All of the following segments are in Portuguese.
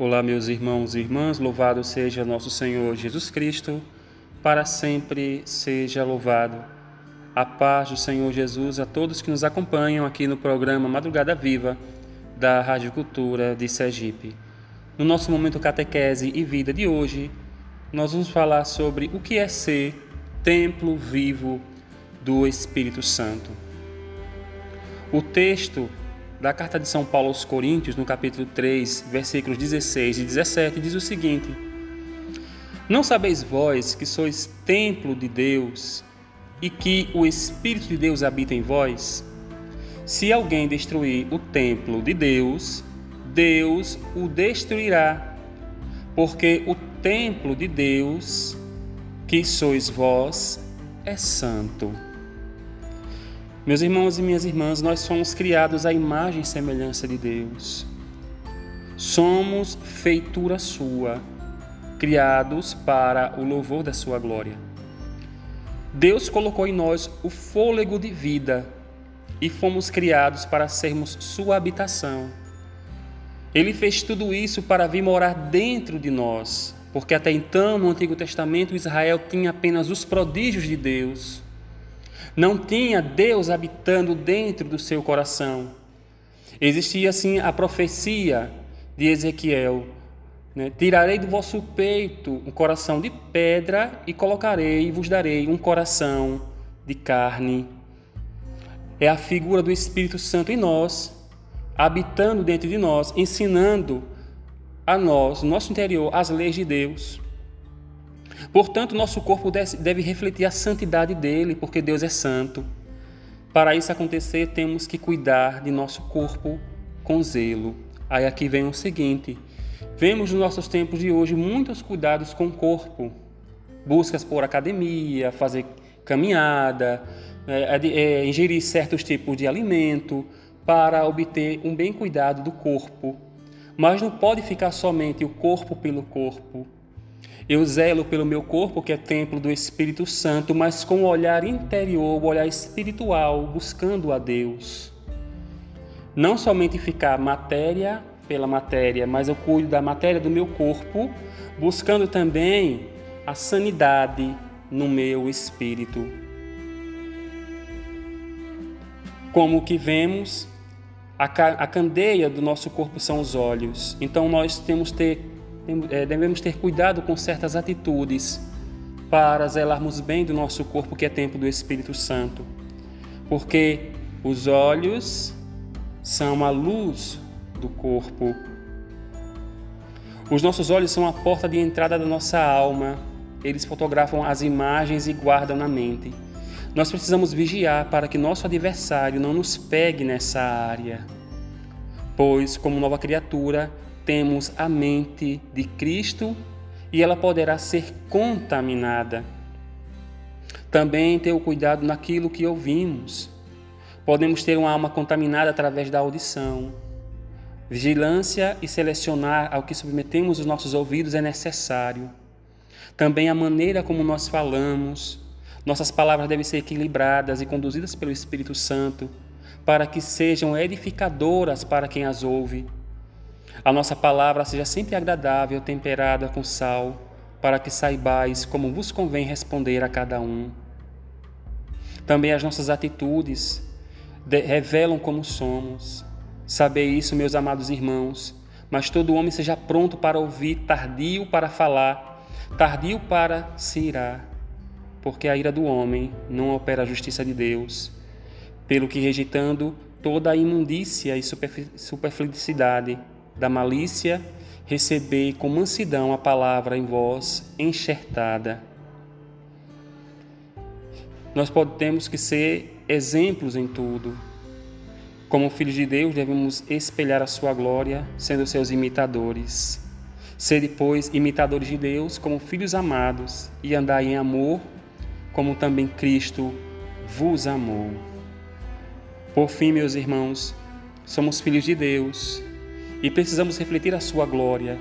Olá, meus irmãos e irmãs, louvado seja nosso Senhor Jesus Cristo, para sempre seja louvado. A paz do Senhor Jesus a todos que nos acompanham aqui no programa Madrugada Viva da Rádio Cultura de Sergipe. No nosso momento catequese e vida de hoje, nós vamos falar sobre o que é ser templo vivo do Espírito Santo. O texto da carta de São Paulo aos Coríntios, no capítulo 3, versículos 16 e 17, diz o seguinte: Não sabeis vós que sois templo de Deus e que o Espírito de Deus habita em vós? Se alguém destruir o templo de Deus, Deus o destruirá, porque o templo de Deus, que sois vós, é santo. Meus irmãos e minhas irmãs, nós somos criados à imagem e semelhança de Deus. Somos feitura sua, criados para o louvor da sua glória. Deus colocou em nós o fôlego de vida e fomos criados para sermos sua habitação. Ele fez tudo isso para vir morar dentro de nós, porque até então, no Antigo Testamento, Israel tinha apenas os prodígios de Deus não tinha Deus habitando dentro do seu coração. Existia assim a profecia de Ezequiel: né? Tirarei do vosso peito um coração de pedra e colocarei e vos darei um coração de carne. É a figura do Espírito Santo em nós, habitando dentro de nós, ensinando a nós, no nosso interior, as leis de Deus. Portanto, nosso corpo deve refletir a santidade dele, porque Deus é santo. Para isso acontecer, temos que cuidar de nosso corpo com zelo. Aí aqui vem o seguinte: vemos nos nossos tempos de hoje muitos cuidados com o corpo, buscas por academia, fazer caminhada, é, é, ingerir certos tipos de alimento para obter um bem cuidado do corpo. Mas não pode ficar somente o corpo pelo corpo, eu zelo pelo meu corpo, que é templo do Espírito Santo, mas com o olhar interior, o olhar espiritual, buscando a Deus. Não somente ficar matéria pela matéria, mas eu cuido da matéria do meu corpo, buscando também a sanidade no meu espírito. Como que vemos, a candeia do nosso corpo são os olhos. Então nós temos que ter devemos ter cuidado com certas atitudes para zelarmos bem do nosso corpo, que é templo do Espírito Santo. Porque os olhos são a luz do corpo. Os nossos olhos são a porta de entrada da nossa alma. Eles fotografam as imagens e guardam na mente. Nós precisamos vigiar para que nosso adversário não nos pegue nessa área. Pois, como nova criatura, temos a mente de Cristo e ela poderá ser contaminada. Também ter o cuidado naquilo que ouvimos. Podemos ter uma alma contaminada através da audição. Vigilância e selecionar ao que submetemos os nossos ouvidos é necessário. Também a maneira como nós falamos. Nossas palavras devem ser equilibradas e conduzidas pelo Espírito Santo para que sejam edificadoras para quem as ouve a nossa palavra seja sempre agradável, temperada com sal, para que saibais como vos convém responder a cada um. Também as nossas atitudes revelam como somos. Sabei isso, meus amados irmãos, mas todo homem seja pronto para ouvir, tardio para falar, tardio para se irar, porque a ira do homem não opera a justiça de Deus. Pelo que rejeitando toda a imundícia e superfelicidade, da malícia, recebei com mansidão a palavra em vós enxertada. Nós podemos que ser exemplos em tudo. Como filhos de Deus, devemos espelhar a sua glória, sendo seus imitadores. Ser, depois, imitadores de Deus como filhos amados e andar em amor, como também Cristo vos amou. Por fim, meus irmãos, somos filhos de Deus e precisamos refletir a sua glória,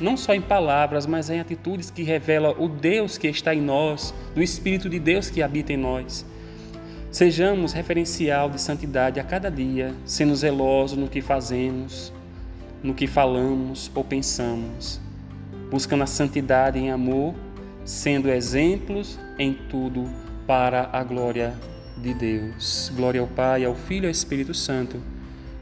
não só em palavras, mas em atitudes que revelam o Deus que está em nós, do Espírito de Deus que habita em nós. Sejamos referencial de santidade a cada dia, sendo zelosos no que fazemos, no que falamos ou pensamos, buscando a santidade em amor, sendo exemplos em tudo para a glória de Deus. Glória ao Pai, ao Filho e ao Espírito Santo,